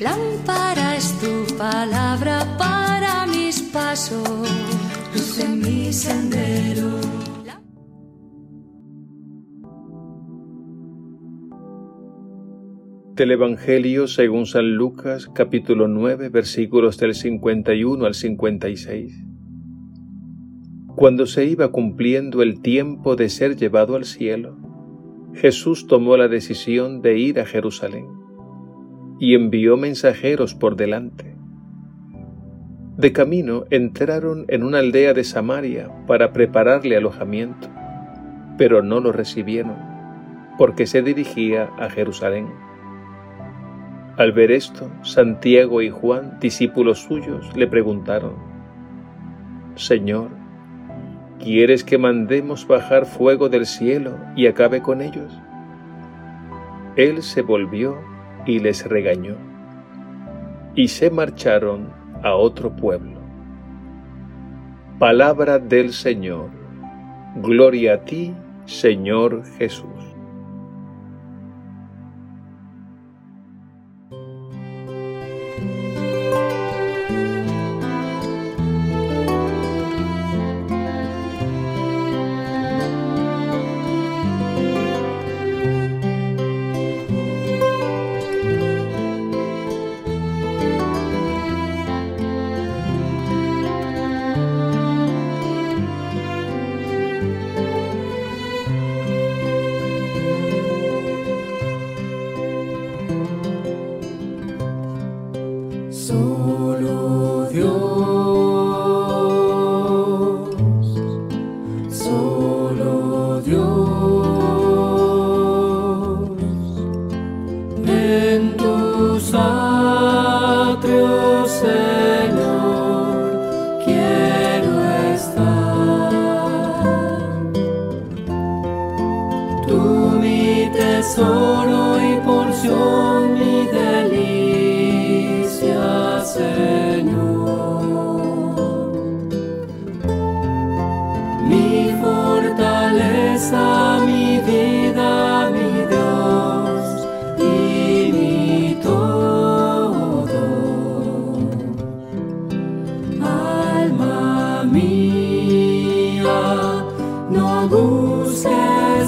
Lámpara es tu palabra para mis pasos, luz en mi sendero. Del Evangelio según San Lucas capítulo 9 versículos del 51 al 56. Cuando se iba cumpliendo el tiempo de ser llevado al cielo, Jesús tomó la decisión de ir a Jerusalén y envió mensajeros por delante. De camino entraron en una aldea de Samaria para prepararle alojamiento, pero no lo recibieron, porque se dirigía a Jerusalén. Al ver esto, Santiago y Juan, discípulos suyos, le preguntaron, Señor, ¿quieres que mandemos bajar fuego del cielo y acabe con ellos? Él se volvió y les regañó. Y se marcharon a otro pueblo. Palabra del Señor. Gloria a ti, Señor Jesús.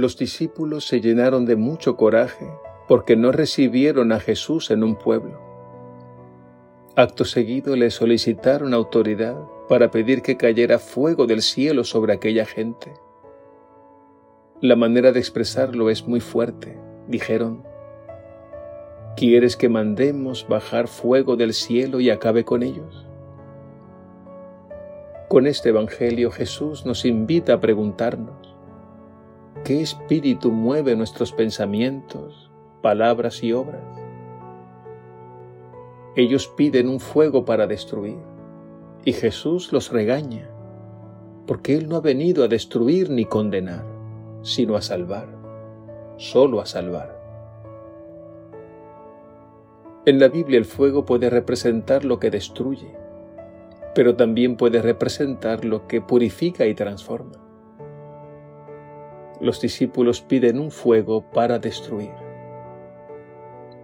Los discípulos se llenaron de mucho coraje porque no recibieron a Jesús en un pueblo. Acto seguido le solicitaron autoridad para pedir que cayera fuego del cielo sobre aquella gente. La manera de expresarlo es muy fuerte, dijeron. ¿Quieres que mandemos bajar fuego del cielo y acabe con ellos? Con este Evangelio Jesús nos invita a preguntarnos, ¿Qué espíritu mueve nuestros pensamientos, palabras y obras? Ellos piden un fuego para destruir y Jesús los regaña, porque Él no ha venido a destruir ni condenar, sino a salvar, solo a salvar. En la Biblia el fuego puede representar lo que destruye, pero también puede representar lo que purifica y transforma los discípulos piden un fuego para destruir.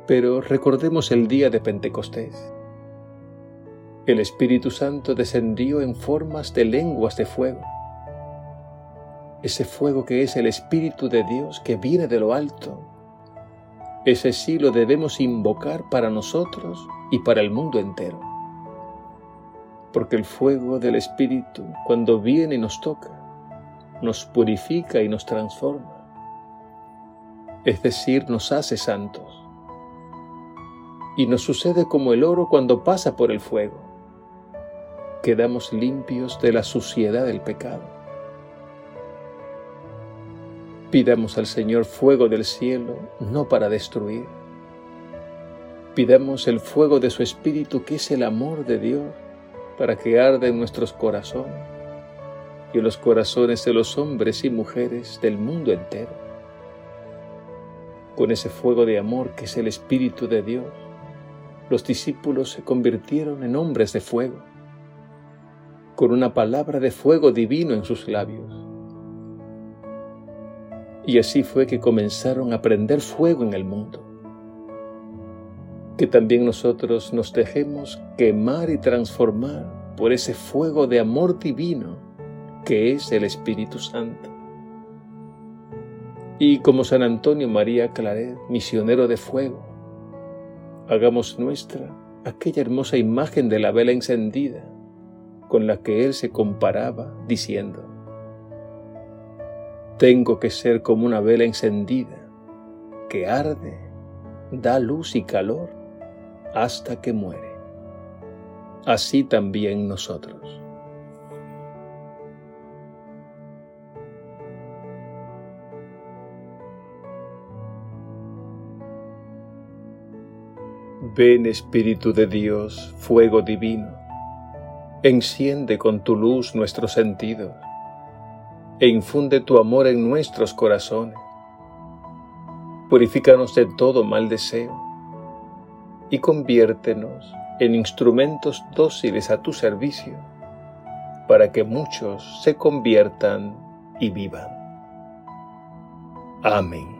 Pero recordemos el día de Pentecostés. El Espíritu Santo descendió en formas de lenguas de fuego. Ese fuego que es el Espíritu de Dios que viene de lo alto. Ese sí lo debemos invocar para nosotros y para el mundo entero. Porque el fuego del Espíritu, cuando viene y nos toca, nos purifica y nos transforma, es decir, nos hace santos. Y nos sucede como el oro cuando pasa por el fuego. Quedamos limpios de la suciedad del pecado. Pidamos al Señor fuego del cielo, no para destruir. Pidamos el fuego de su Espíritu, que es el amor de Dios, para que arde en nuestros corazones y en los corazones de los hombres y mujeres del mundo entero. Con ese fuego de amor que es el Espíritu de Dios, los discípulos se convirtieron en hombres de fuego, con una palabra de fuego divino en sus labios. Y así fue que comenzaron a prender fuego en el mundo. Que también nosotros nos dejemos quemar y transformar por ese fuego de amor divino que es el Espíritu Santo. Y como San Antonio María Claret, misionero de fuego, hagamos nuestra aquella hermosa imagen de la vela encendida con la que él se comparaba, diciendo, Tengo que ser como una vela encendida, que arde, da luz y calor hasta que muere. Así también nosotros. Ven Espíritu de Dios, fuego divino, enciende con tu luz nuestros sentidos e infunde tu amor en nuestros corazones. Purifícanos de todo mal deseo y conviértenos en instrumentos dóciles a tu servicio, para que muchos se conviertan y vivan. Amén.